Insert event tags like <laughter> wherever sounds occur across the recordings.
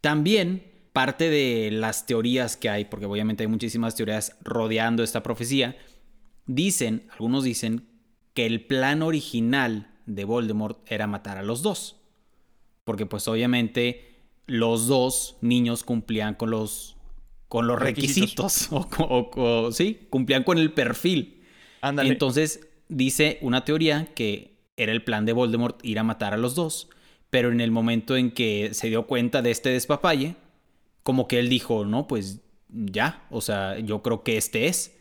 También parte de las teorías que hay, porque obviamente hay muchísimas teorías rodeando esta profecía, dicen, algunos dicen, que el plan original de Voldemort era matar a los dos. Porque pues obviamente los dos niños cumplían con los, con los requisitos. <laughs> O, sí, cumplían con el perfil. Entonces dice una teoría que era el plan de Voldemort ir a matar a los dos. Pero en el momento en que se dio cuenta de este despapalle, como que él dijo, no, pues ya, o sea, yo creo que este es.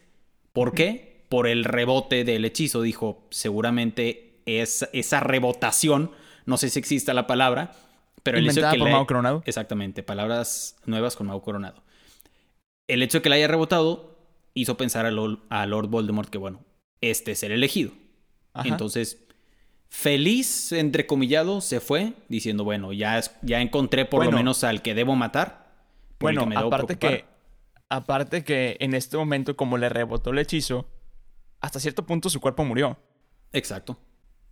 ¿Por qué? Por el rebote del hechizo, dijo, seguramente es esa rebotación, no sé si existe la palabra, pero el hecho de que por Coronado. Exactamente, palabras nuevas con Mau Coronado. El hecho de que le haya rebotado hizo pensar a, Lord Voldemort que, bueno, este es el elegido. Entonces, feliz, entrecomillado, se fue diciendo, bueno, ya, ya encontré por lo menos al que debo matar. Bueno, aparte que, aparte que en este momento, como le rebotó el hechizo, hasta cierto punto su cuerpo murió. Exacto.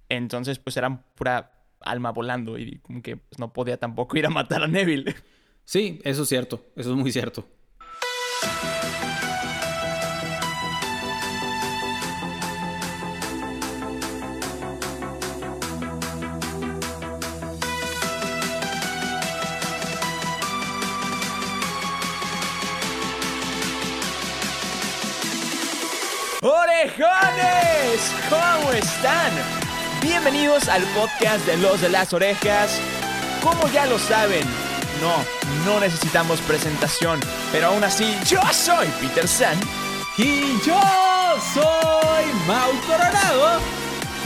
Entonces, pues era pura alma volando y como que pues, no podía tampoco ir a matar a Neville. Sí, eso es cierto, eso es muy cierto. ¿Cómo están? Bienvenidos al podcast de Los de las Orejas. Como ya lo saben, no, no necesitamos presentación, pero aún así, yo soy Peter San. Y yo soy Mau Coronado.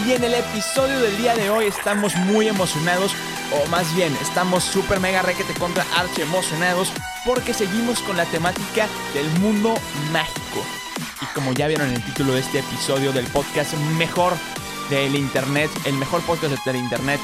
Y en el episodio del día de hoy estamos muy emocionados, o más bien, estamos super mega requete contra archi emocionados, porque seguimos con la temática del mundo mágico. Y como ya vieron en el título de este episodio del podcast mejor del internet, el mejor podcast del internet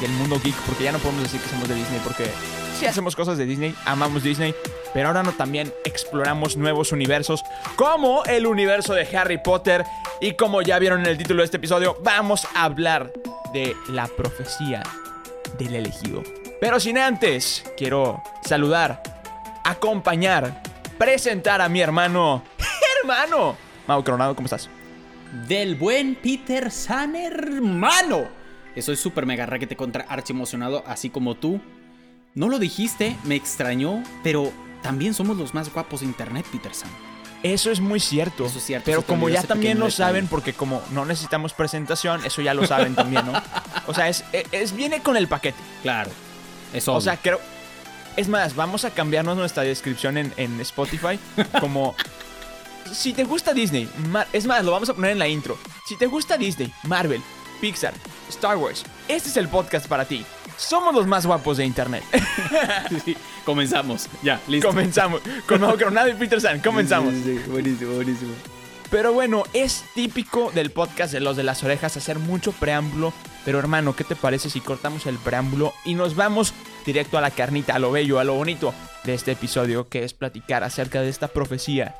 del mundo geek, porque ya no podemos decir que somos de Disney, porque sí hacemos cosas de Disney, amamos Disney, pero ahora no también exploramos nuevos universos, como el universo de Harry Potter. Y como ya vieron en el título de este episodio, vamos a hablar de la profecía del elegido. Pero sin antes, quiero saludar, acompañar, presentar a mi hermano hermano. Mau Coronado, ¿cómo estás? Del buen Peter San, hermano. Estoy súper mega raquete contra archi emocionado, así como tú. No lo dijiste, me extrañó, pero también somos los más guapos de internet, Peter San. Eso es muy cierto. Eso es cierto. Pero como ya también lo saben, porque como no necesitamos presentación, eso ya lo saben también, ¿no? O sea, es, es, viene con el paquete. Claro. Eso. O sea, creo. Es más, vamos a cambiarnos nuestra descripción en, en Spotify como si te gusta Disney, es más, lo vamos a poner en la intro. Si te gusta Disney, Marvel, Pixar, Star Wars, este es el podcast para ti. Somos los más guapos de internet. <laughs> comenzamos. Ya, listo. Comenzamos. Con Mau Coronado y Peter San. Comenzamos. buenísimo, buenísimo. Pero bueno, es típico del podcast de los de las orejas hacer mucho preámbulo. Pero hermano, ¿qué te parece si cortamos el preámbulo y nos vamos directo a la carnita, a lo bello, a lo bonito de este episodio, que es platicar acerca de esta profecía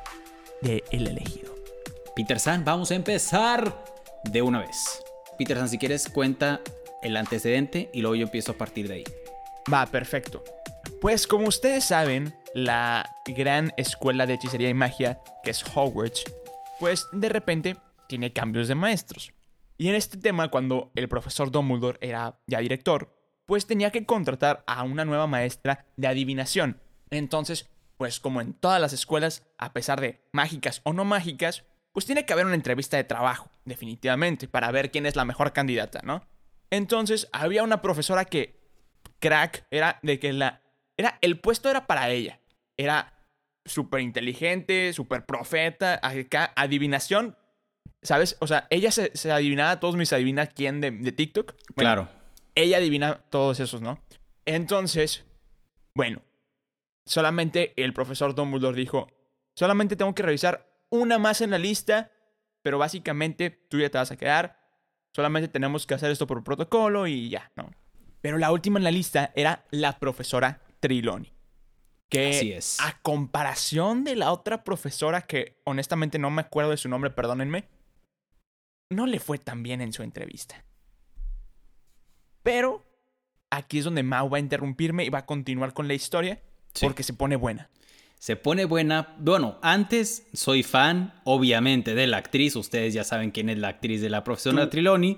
de El elegido. Peter San, vamos a empezar de una vez. Peter San, si quieres, cuenta el antecedente y luego yo empiezo a partir de ahí. Va, perfecto. Pues como ustedes saben, la gran escuela de hechicería y magia, que es Hogwarts, pues de repente tiene cambios de maestros. Y en este tema, cuando el profesor Dumbledore era ya director, pues tenía que contratar a una nueva maestra de adivinación. Entonces, pues como en todas las escuelas, a pesar de mágicas o no mágicas, pues tiene que haber una entrevista de trabajo, definitivamente, para ver quién es la mejor candidata, ¿no? Entonces, había una profesora que, crack, era de que la... Era, el puesto era para ella. Era súper inteligente, súper profeta, adivinación. ¿Sabes? O sea, ella se, adivinaba todos mis adivina quién de, de TikTok. claro. Ella adivina todos esos, ¿no? Entonces, bueno, solamente el profesor Dumbledore dijo, solamente tengo que revisar una más en la lista, pero básicamente tú ya te vas a quedar, solamente tenemos que hacer esto por protocolo y ya, ¿no? Pero la última en la lista era la profesora Triloni. Que Así es. a comparación de la otra profesora que honestamente no me acuerdo de su nombre, perdónenme, no le fue tan bien en su entrevista. Pero aquí es donde Mao va a interrumpirme y va a continuar con la historia Sí. porque se pone buena. Se pone buena. Bueno, antes soy fan, obviamente, de la actriz. Ustedes ya saben quién es la actriz de la profesora Triloni.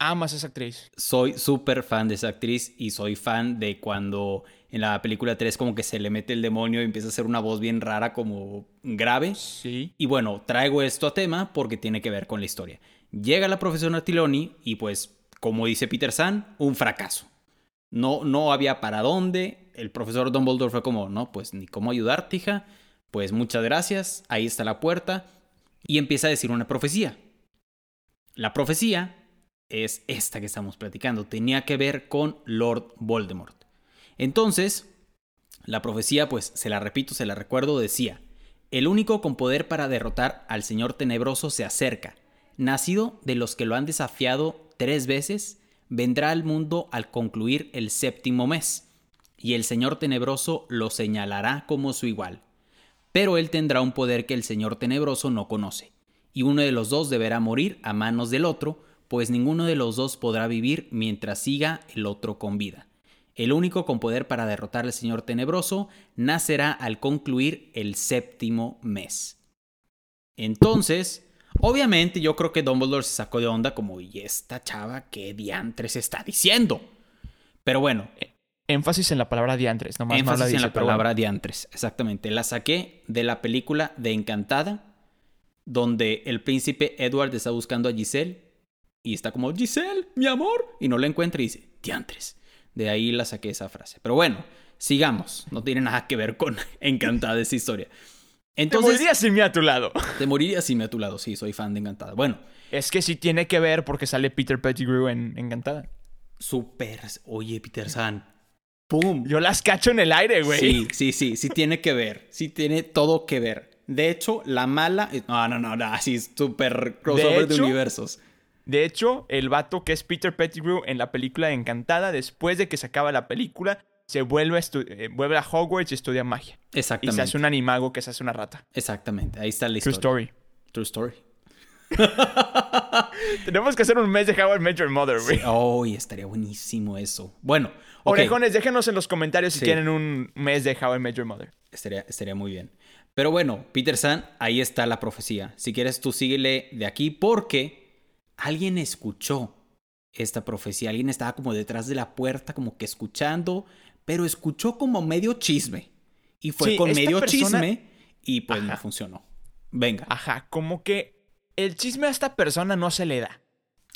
Amas a esa actriz. Soy súper fan de esa actriz y soy fan de cuando en la película 3 como que se le mete el demonio y empieza a hacer una voz bien rara, como grave. Sí. Y bueno, traigo esto a tema porque tiene que ver con la historia. Llega la profesora Tiloni y pues, como dice Peter San, un fracaso. No, no había para dónde. El profesor Dumbledore fue como, no, pues ni cómo ayudarte, hija. Pues muchas gracias, ahí está la puerta. Y empieza a decir una profecía. La profecía es esta que estamos platicando. Tenía que ver con Lord Voldemort. Entonces, la profecía, pues se la repito, se la recuerdo, decía, el único con poder para derrotar al Señor Tenebroso se acerca. Nacido de los que lo han desafiado tres veces, vendrá al mundo al concluir el séptimo mes, y el Señor Tenebroso lo señalará como su igual. Pero él tendrá un poder que el Señor Tenebroso no conoce, y uno de los dos deberá morir a manos del otro, pues ninguno de los dos podrá vivir mientras siga el otro con vida. El único con poder para derrotar al Señor Tenebroso nacerá al concluir el séptimo mes. Entonces, obviamente yo creo que Dumbledore se sacó de onda como, ¿y esta chava qué diantres está diciendo? Pero bueno, Énfasis en la palabra diantres, nomás no énfasis la en dice, la pero palabra diantres, exactamente. La saqué de la película de Encantada, donde el príncipe Edward está buscando a Giselle y está como, Giselle, mi amor, y no la encuentra y dice, diantres. De ahí la saqué esa frase. Pero bueno, sigamos. No tiene nada que ver con <laughs> Encantada esa historia. Te Entonces, morirías sin mí a tu lado. <laughs> te morirías si me a tu lado. Sí, soy fan de Encantada. Bueno, Es que sí tiene que ver porque sale Peter Pettigrew en Encantada. súper. Oye, Peter San. ¡Pum! Yo las cacho en el aire, güey. Sí, sí, sí, sí tiene que ver. Sí tiene todo que ver. De hecho, la mala. No, no, no, no. Así es súper crossover de, hecho, universos. De hecho, el vato que es Peter Pettigrew en la película Encantada, después de que se acaba la película, se vuelve a, eh, vuelve a Hogwarts y estudia magia. Y Exactamente. se hace un animago que se hace una rata. Exactamente. Ahí está la True historia. story. True story. <laughs> Tenemos que hacer un mes de How I Met Your Mother, güey. Oh, estaría buenísimo eso. Bueno. Orejones, déjenos en los comentarios si quieren un mes de How I Met Your Mother. Estaría, estaría muy bien. Pero bueno, Peter San, ahí está la profecía. Si quieres, tú síguele de aquí porque alguien escuchó esta profecía. Alguien estaba como detrás de la puerta, como que escuchando, pero escuchó como medio chisme. Y fue Sí, con medio persona- chisme y pues no funcionó. Venga. Ajá, como que el chisme a esta persona no se le da.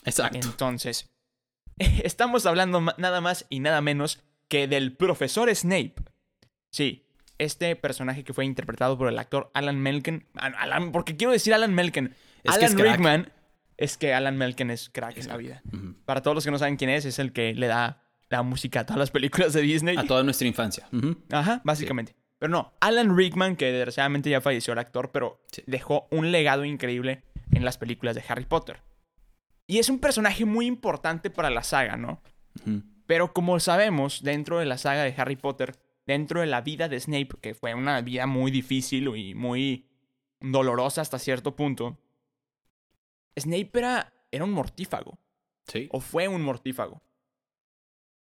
Exacto. Entonces, <laughs> estamos hablando nada más y nada menos que del profesor Snape. Sí, este personaje que fue interpretado por el actor Alan Menken. ah, Alan, porque quiero decir Alan. Es que Alan. Rickman. Es que Alan Menken es crack en la vida. Para todos los que no saben quién es, es el que le da la música a todas las películas de Disney. A toda nuestra infancia. Ajá, básicamente. Pero no, Alan Rickman, que desgraciadamente ya falleció el actor, pero Sí. dejó un legado increíble en las películas de Harry Potter. Y es un personaje muy importante para la saga, ¿no? Pero como sabemos, dentro de la saga de Harry Potter, dentro de la vida de Snape, que fue una vida muy difícil y muy dolorosa hasta cierto punto, Snape era, era un mortífago Sí. o fue un mortífago.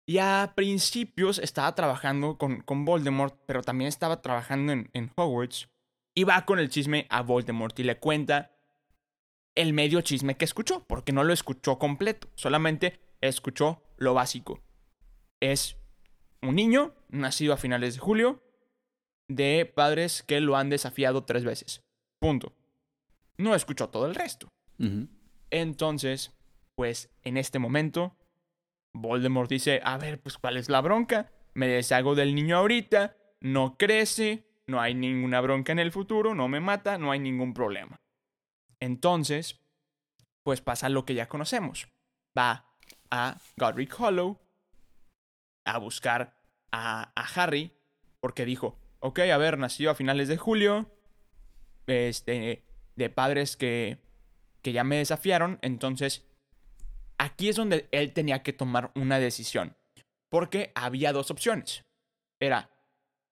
Y a principios estaba trabajando con, con Voldemort, pero también estaba trabajando en, en Hogwarts. Y va con el chisme a Voldemort y le cuenta el medio chisme que escuchó, porque no lo escuchó completo, solamente escuchó lo básico. Es un niño nacido a finales de julio de padres que lo han desafiado tres veces. Punto. No escuchó todo el resto. Entonces, pues en este momento, Voldemort dice, a ver, pues ¿cuál es la bronca? Me deshago del niño ahorita, no crece, no hay ninguna bronca en el futuro, no me mata, no hay ningún problema. Entonces, pues pasa lo que ya conocemos. Va a Godric Hollow a buscar a, a Harry porque dijo, ok, a ver, nació a finales de julio, este, de padres que, que ya me desafiaron, entonces aquí es donde él tenía que tomar una decisión, porque había dos opciones. Era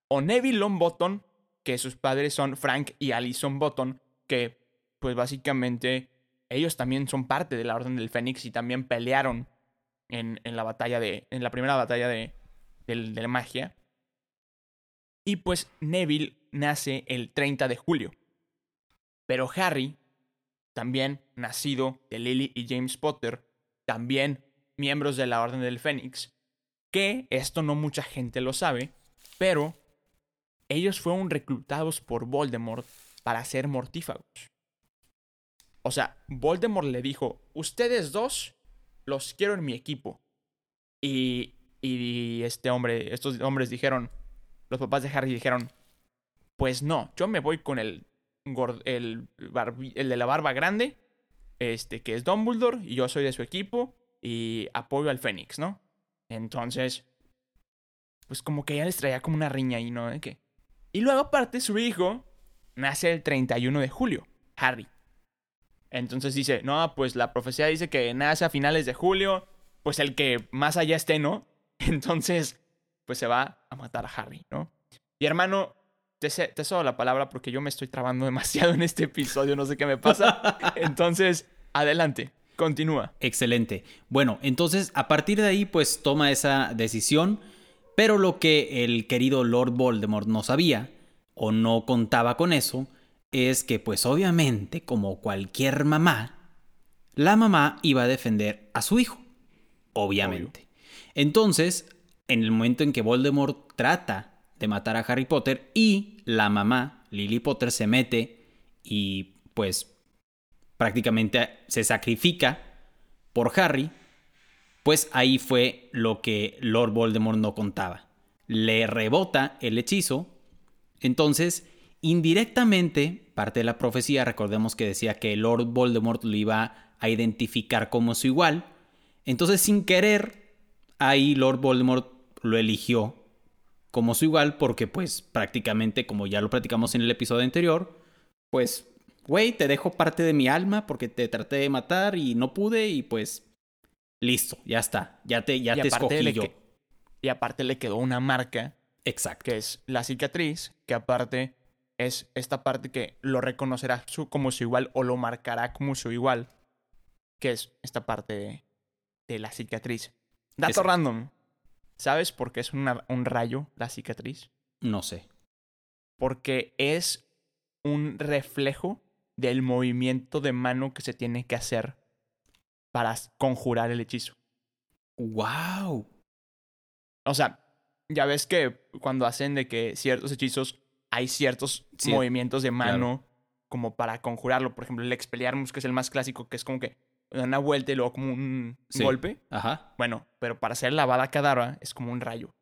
o Neville Longbottom, que sus padres son Frank y Alison Bottom, que pues básicamente ellos también son parte de la Orden del Fénix y también pelearon en, en la batalla de. En la primera batalla de, de la magia. Y pues Neville nace el 30 de julio. Pero Harry, también nacido de Lily y James Potter, también miembros de la Orden del Fénix, que esto no mucha gente lo sabe, pero ellos fueron reclutados por Voldemort para ser mortífagos. O sea, Voldemort le dijo, ustedes dos los quiero en mi equipo. Y, y este hombre, estos hombres dijeron, los papás de Harry dijeron, pues no, yo me voy con el, el, el de la barba grande, este, que es Dumbledore, y yo soy de su equipo, y apoyo al Fénix, ¿no? Entonces, pues como que ya les traía como una riña ahí, ¿no? ¿De qué? Y luego aparte su hijo nace el 31 de julio, Harry. Entonces dice, no, pues la profecía dice que nace a finales de julio, pues el que más allá esté, ¿no? <laughs> Entonces, pues se va a matar a Harry, ¿no? Y hermano, te, te cedo la palabra porque yo me estoy trabando <laughs> demasiado en este episodio, no sé qué me pasa. <laughs> Entonces, adelante, continúa. Excelente. Bueno, entonces a partir de ahí pues toma esa decisión, pero lo que el querido Lord Voldemort no sabía o no contaba con eso es que pues obviamente como cualquier mamá, la mamá iba a defender a su hijo, obviamente. Entonces, en el momento en que Voldemort trata de matar a Harry Potter y la mamá, Lily Potter, se mete y pues prácticamente se sacrifica por Harry, pues ahí fue lo que Lord Voldemort no contaba. Le rebota el hechizo, entonces indirectamente, parte de la profecía, recordemos que decía que Lord Voldemort lo iba a identificar como su igual, entonces sin querer, ahí Lord Voldemort lo eligió como su igual porque pues prácticamente, como ya lo platicamos en el episodio anterior, pues, güey, te dejo parte de mi alma porque te traté de matar y no pude y pues, listo, ya está, ya te, ya te escogí yo. que- Y aparte le quedó una marca Exacto. que es la cicatriz, que aparte es esta parte que lo reconocerá su- como su igual o lo marcará como su igual, que es esta parte de, de la cicatriz. Dato random. ¿Sabes por qué es una- un rayo la cicatriz? No sé. Porque es un reflejo del movimiento de mano que se tiene que hacer para conjurar el hechizo. ¡Wow! O sea, ya ves que cuando hacen de que ciertos hechizos hay ciertos Sí, movimientos de mano como para conjurarlo. Por ejemplo, el Expelliarmus, que es el más clásico, que es como que una vuelta y luego como un Sí. golpe. Ajá. Bueno, pero para hacer la Avada Kedavra es como un rayo.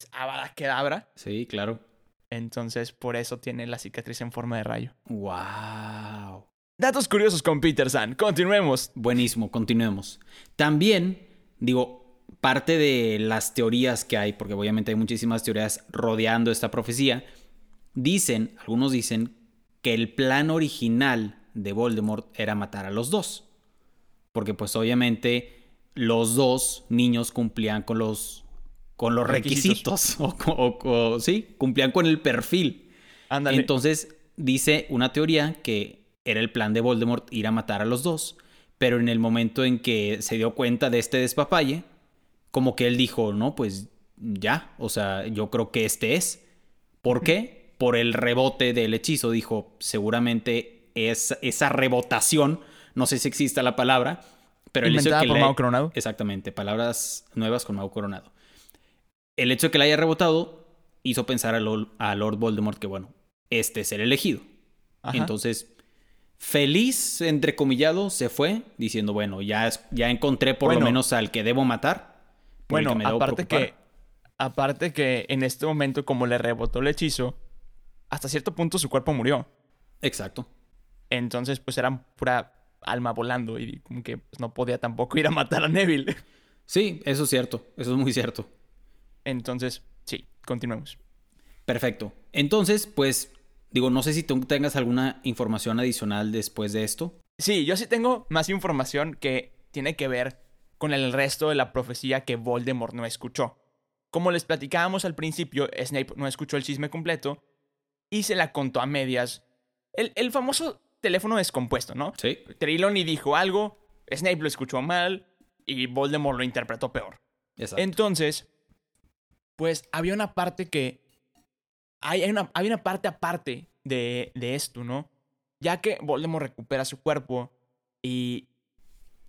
Es Avada Kedavra. Sí, claro. Entonces, por eso tiene la cicatriz en forma de rayo. ¡Wow! Datos curiosos con Peter San. Continuemos. Buenísimo, continuemos. También, digo, parte de las teorías que hay, porque obviamente hay muchísimas teorías rodeando esta profecía, dicen, algunos dicen, que el plan original de Voldemort era matar a los dos. Porque pues obviamente los dos niños cumplían con los, con los requisitos. Requisitos. <laughs> O, o- o- sí, cumplían con el perfil. Ándale. Entonces dice una teoría que era el plan de Voldemort ir a matar a los dos, pero en el momento en que se dio cuenta de este despapalle, como que él dijo, no, pues ya, o sea, yo creo que este es. ¿Por qué? Por el rebote del hechizo, dijo, seguramente es esa rebotación, no sé si exista la palabra, pero el hecho de Inventada que por le- Mago Coronado. Exactamente, palabras nuevas con Mago Coronado. El hecho de que la haya rebotado hizo pensar a, Lord Voldemort que, bueno, este es el elegido. Ajá. Entonces, feliz, entrecomillado, se fue diciendo, bueno, ya, ya encontré por Bueno. lo menos al que debo matar. Bueno, que me debo aparte preocupar". que, aparte que en este momento, como le rebotó el hechizo, hasta cierto punto su cuerpo murió. Exacto. Entonces, pues era pura alma volando y como que pues, no podía tampoco ir a matar a Neville. Sí, eso es cierto, eso es muy cierto. Entonces, sí, continuemos. Perfecto. Entonces, pues, digo, no sé si tú tengas alguna información adicional después de esto. Sí, yo sí tengo más información que tiene que ver con el resto de la profecía que Voldemort no escuchó. Como les platicábamos al principio, Snape no escuchó el chisme completo y se la contó a medias. El, el famoso teléfono descompuesto, ¿no? Sí. Trelawney dijo algo, Snape lo escuchó mal y Voldemort lo interpretó peor. Exacto. Entonces, pues había una parte que. Hay, hay una, había una parte aparte de, de esto, ¿no? Ya que Voldemort recupera su cuerpo y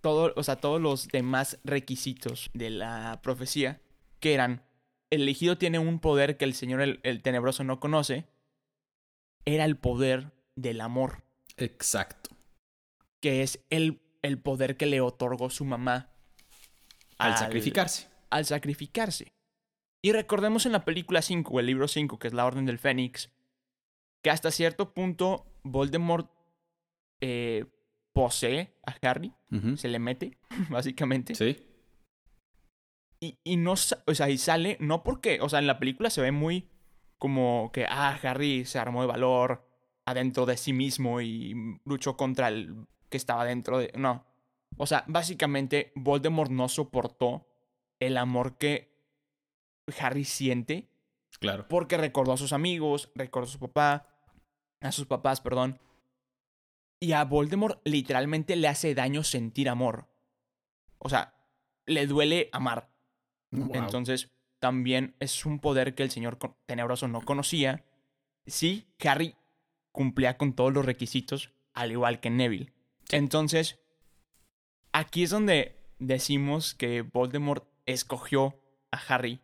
todo, o sea, todos los demás requisitos de la profecía, que eran, el elegido tiene un poder que el Señor el, el Tenebroso no conoce, era el poder del amor, Exacto. que es el, el poder que le otorgó su mamá Al sacrificarse. al sacrificarse. Y recordemos en la película 5, o el libro 5, que es la Orden del Fénix, que hasta cierto punto Voldemort eh, posee a Harry, se le mete, <laughs> básicamente. Sí. Y, y no, o sea, y sale, no porque, o sea, en la película se ve muy como que, ah, Harry se armó de valor adentro de sí mismo y luchó contra el que estaba dentro de... No. O sea, básicamente Voldemort no soportó el amor que Harry siente Claro. porque recordó a sus amigos, recordó a su papá, a sus papás, perdón. Y a Voldemort literalmente le hace daño sentir amor. O sea, le duele amar. Wow. Entonces, también es un poder que el señor tenebroso no conocía. Sí, Harry cumplía con todos los requisitos, al igual que Neville. Entonces, aquí es donde decimos que Voldemort escogió a Harry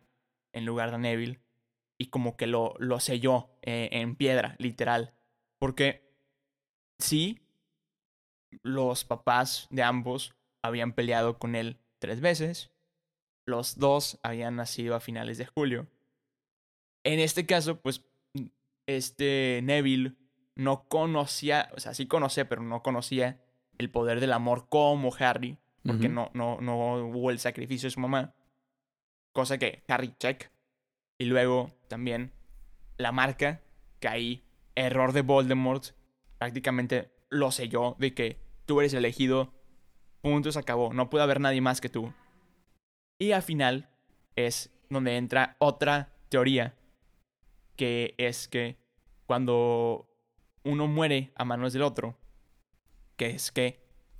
en lugar de Neville y como que lo, lo selló eh, en piedra, literal. Porque sí, los papás de ambos habían peleado con él tres veces. Los dos habían nacido a finales de julio. En este caso, pues, este Neville no conocía, o sea, sí conocía, pero no conocía el poder del amor como Harry, porque no, no, no hubo el sacrificio de su mamá. Cosa que Harry check. Y luego también la marca, que ahí, error de Voldemort, prácticamente lo selló de que tú eres elegido, punto, se acabó, no puede haber nadie más que tú. Y al final es donde entra otra teoría, que es que cuando uno muere a manos del otro, que es que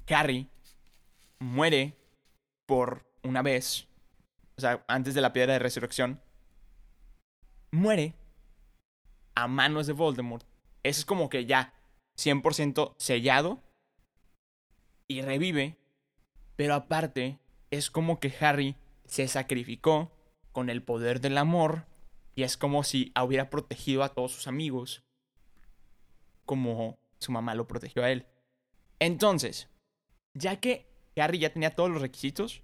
Harry muere por una vez, o sea, antes de la piedra de resurrección, muere a manos de Voldemort. Eso es como que ya 100% sellado y revive, pero aparte es como que Harry se sacrificó con el poder del amor y es como si hubiera protegido a todos sus amigos como su mamá lo protegió a él. Entonces, ya que Harry ya tenía todos los requisitos,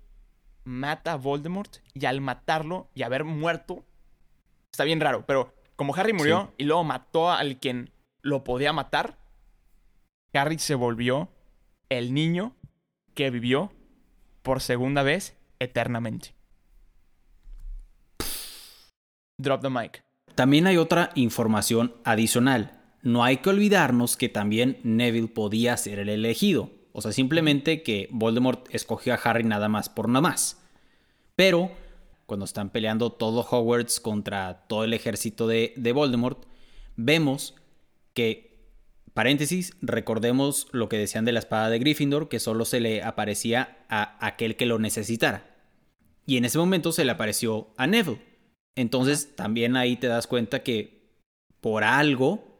mata a Voldemort y al matarlo y haber muerto, está bien raro, pero como Harry murió y luego mató al quien lo podía matar, Harry se volvió el niño que vivió por segunda vez eternamente. También hay otra información adicional. No hay que olvidarnos que también Neville podía ser el elegido. O sea, simplemente que Voldemort escogió a Harry nada más por nada más. Pero cuando están peleando todo Hogwarts contra todo el ejército de, de Voldemort, vemos que, paréntesis, recordemos lo que decían de la espada de Gryffindor, que solo se le aparecía a aquel que lo necesitara. Y en ese momento se le apareció a Neville. Entonces también ahí te das cuenta que por algo,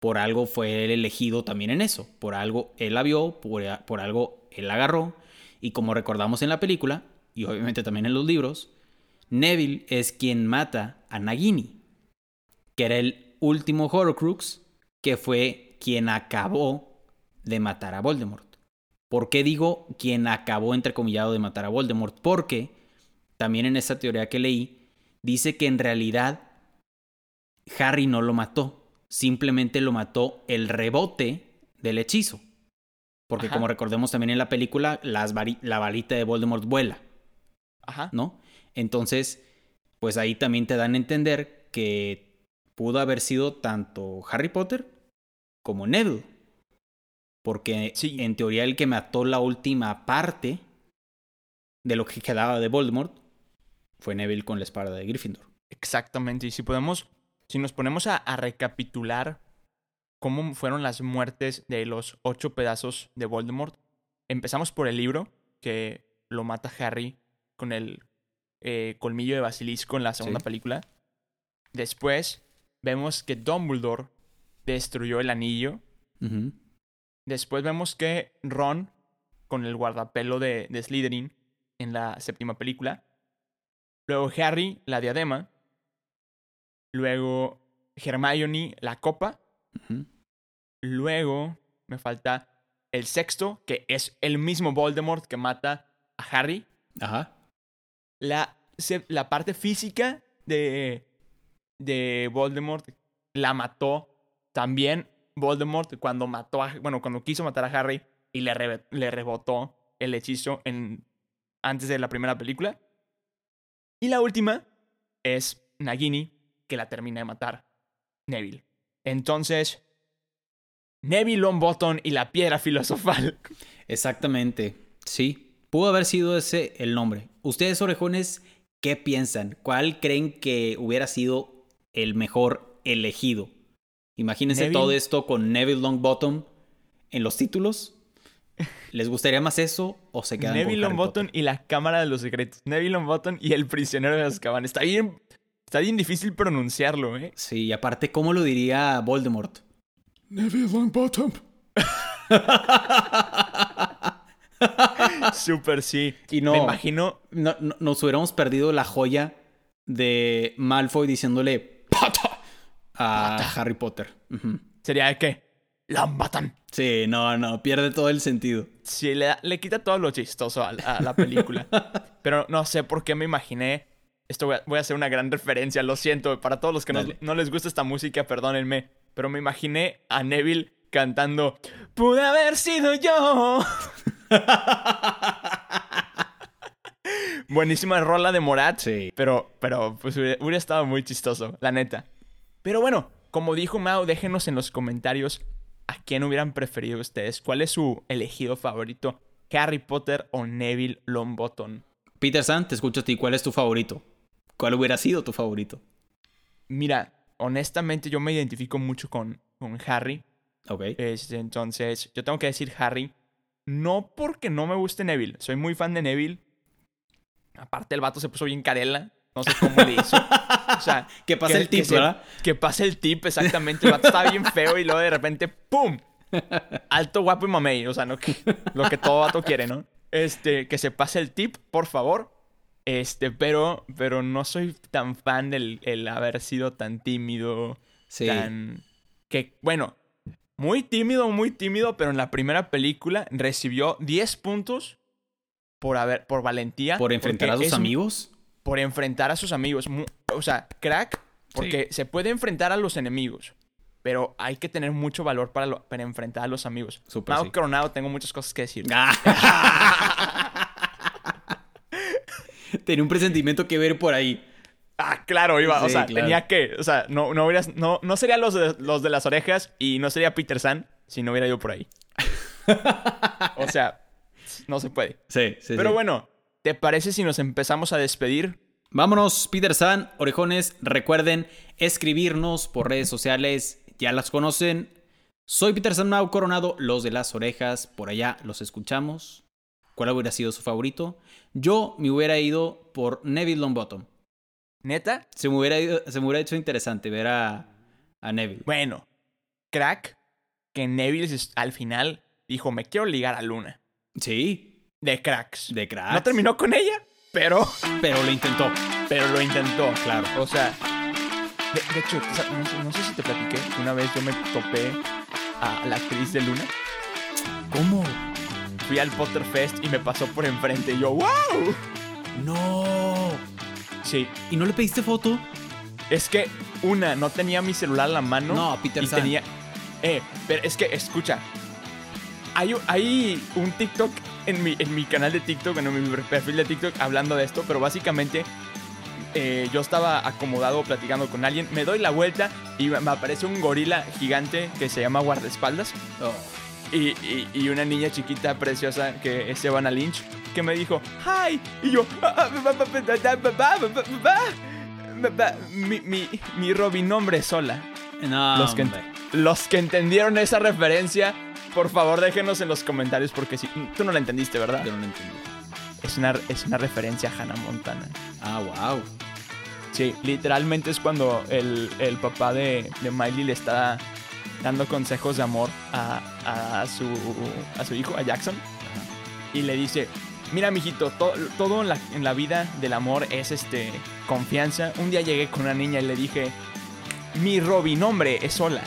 por algo fue el elegido también en eso. Por algo él la vio, por, por algo él la agarró. Y como recordamos en la película, y obviamente también en los libros, Neville es quien mata a Nagini, que era el último Horcrux que fue quien acabó de matar a Voldemort. ¿Por qué digo quien acabó entrecomillado de matar a Voldemort? Porque también en esa teoría que leí, dice que en realidad Harry no lo mató, simplemente lo mató el rebote del hechizo. Porque Ajá. como recordemos también en la película, las vari- la varita de Voldemort vuela, Ajá. ¿no? Entonces, pues ahí también te dan a entender que pudo haber sido tanto Harry Potter como Neville. Porque Sí. en teoría el que mató la última parte de lo que quedaba de Voldemort fue Neville con la espada de Gryffindor. Exactamente. Y si podemos, si nos ponemos a, a recapitular cómo fueron las muertes de los ocho pedazos de Voldemort, empezamos por el libro, que lo mata Harry con el eh, colmillo de basilisco en la segunda Sí. película. Después vemos que Dumbledore destruyó el anillo. Después vemos que Ron, con el guardapelo de, de Slytherin en la séptima película. Luego Harry, la diadema. Luego Hermione, la copa. Luego me falta el sexto, que es el mismo Voldemort que mata a Harry. Ajá. La, se- la parte física de, de Voldemort la mató también Voldemort cuando mató a, bueno, cuando quiso matar a Harry y le, le rebotó el hechizo en, antes de la primera película. Y la última es Nagini, que la termina de matar Neville. Entonces, Neville Longbottom y la piedra <laughs> filosofal. Exactamente. Sí. Pudo haber sido ese el nombre. Ustedes, orejones, ¿qué piensan? ¿Cuál creen que hubiera sido el mejor elegido? Imagínense Neville. todo esto con Neville Longbottom en los títulos. ¿Les gustaría más eso o se quedan Neville con Harry Longbottom Potter? y la Cámara de los Secretos. Neville Longbottom y el prisionero de Azkaban. Está bien, está bien difícil pronunciarlo, ¿eh? Sí, y aparte, ¿cómo lo diría Voldemort? Neville Longbottom. <laughs> Súper sí. Y no- Me imagino. No- no- nos hubiéramos perdido la joya de Malfoy diciéndole "Potter" a Harry Potter. Sería de Longbottom. Sí, no, no, pierde todo el sentido. Sí, le, le quita todo lo chistoso a, a la película. <laughs> Pero no sé por qué me imaginé. Esto voy a, voy a hacer una gran referencia, lo siento. Para todos los que no, no les gusta esta música, perdónenme. Pero me imaginé a Neville cantando. Pude haber sido yo. <laughs> Buenísima rola de Morat. Sí. Pero, pero, pues hubiera, hubiera estado muy chistoso, la neta. Pero bueno, como dijo Mao, déjenos en los comentarios a quién hubieran preferido ustedes. ¿Cuál es su elegido favorito? ¿Harry Potter o Neville Longbottom? Peter San, te escucho a ti. ¿Cuál es tu favorito? ¿Cuál hubiera sido tu favorito? Mira, honestamente yo me identifico mucho con, con Harry. Ok. Este, entonces, yo tengo que decir Harry. No porque no me guste Neville. Soy muy fan de Neville. Aparte, el vato se puso bien carela. No sé cómo le hizo. <laughs> O sea, Que pase el tip, ¿verdad? Que pase el tip, exactamente. El vato estaba bien feo y luego de repente, ¡pum! Alto, guapo y mamey. O sea, no, que- lo que todo vato quiere, ¿no? Este, que se pase el tip, por favor. Este, pero, pero no soy tan fan del el haber sido tan tímido. Sí. Tan. Que, bueno, muy tímido, muy tímido, pero en la primera película recibió 10 puntos por haber, por valentía. ¿Por enfrentar a sus amigos? Por enfrentar a sus amigos. O sea, crack, porque se puede enfrentar a los enemigos. Pero hay que tener mucho valor para, lo- para enfrentar a los amigos. Súper, Mau sí. Coronado, tengo muchas cosas que decir. <laughs> Tenía un presentimiento que ver por ahí. Ah, claro, iba. o sea, claro. tenía que. O sea, no, no, hubieras- no, no sería los de, los de las orejas y no sería Peter San si no hubiera ido por ahí. <laughs> o sea, no se puede. Sí, sí. Pero sí. bueno, ¿te parece si nos empezamos a despedir? Vámonos, Peter San, orejones. Recuerden escribirnos por redes sociales. Ya las conocen. Soy Peter San Mau Coronado, los de las orejas. Por allá los escuchamos. ¿Cuál hubiera sido su favorito? Yo me hubiera ido por Neville Longbottom. ¿Neta? Se me hubiera, ido- se me hubiera hecho interesante ver a, a Neville. Bueno, crack, que Neville al final dijo, me quiero ligar a Luna. Sí, De cracks. de crack. No terminó con ella, pero, Pero lo intentó. pero lo intentó. Claro. O sea, de, de hecho, o sea, no, sé- no sé si te platiqué, una vez yo me topé a la actriz de Luna. ¿Cómo? Fui al Potter Fest y me pasó por enfrente y yo, ¡wow! No. Sí, ¿Y no le pediste foto? es que una, no tenía mi celular a la mano. No, Peter y San. tenía. Eh, pero es que, escucha. Hay, hay un TikTok en mi, en mi canal de TikTok, en mi perfil de TikTok, hablando de esto, pero básicamente eh, yo estaba acomodado platicando con alguien, me doy la vuelta y me aparece un gorila gigante que se llama guardaespaldas Oh. y, y- y una niña chiquita preciosa que es Evana Lynch que me dijo ¡Hi! Y yo mi, mi, mi Robinombre sola. No, Los que, los que entendieron esa referencia, por favor déjenos en los comentarios porque si tú no la entendiste, ¿verdad? Yo no lo entendí. es una, es una referencia a Hannah Montana. Ah, wow. Sí, literalmente es cuando el, el papá de, de Miley le está dando consejos de amor a, a su, a su hijo, a Jackson. Y le dice, mira, mijito, to- todo en la, en la vida del amor es este confianza. Un día llegué con una niña y le dije, mi Robinombre es sola.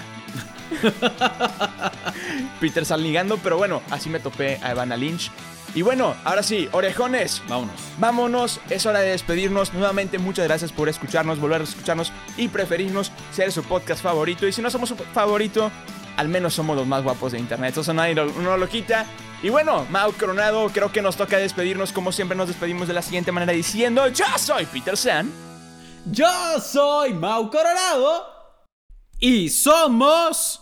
<laughs> Peter sal ligando, pero bueno, así me topé a Evana Lynch. Y bueno, ahora sí, orejones, Vámonos. Vámonos, es hora de despedirnos. Nuevamente, muchas gracias por escucharnos, volver a escucharnos y preferirnos ser su podcast favorito. Y si no somos su favorito, al menos somos los más guapos de internet. Eso nadie lo- no lo quita. Y bueno, Mau Coronado, creo que nos toca despedirnos como siempre nos despedimos de la siguiente manera diciendo, yo soy Peter San. Yo soy Mau Coronado. Y somos.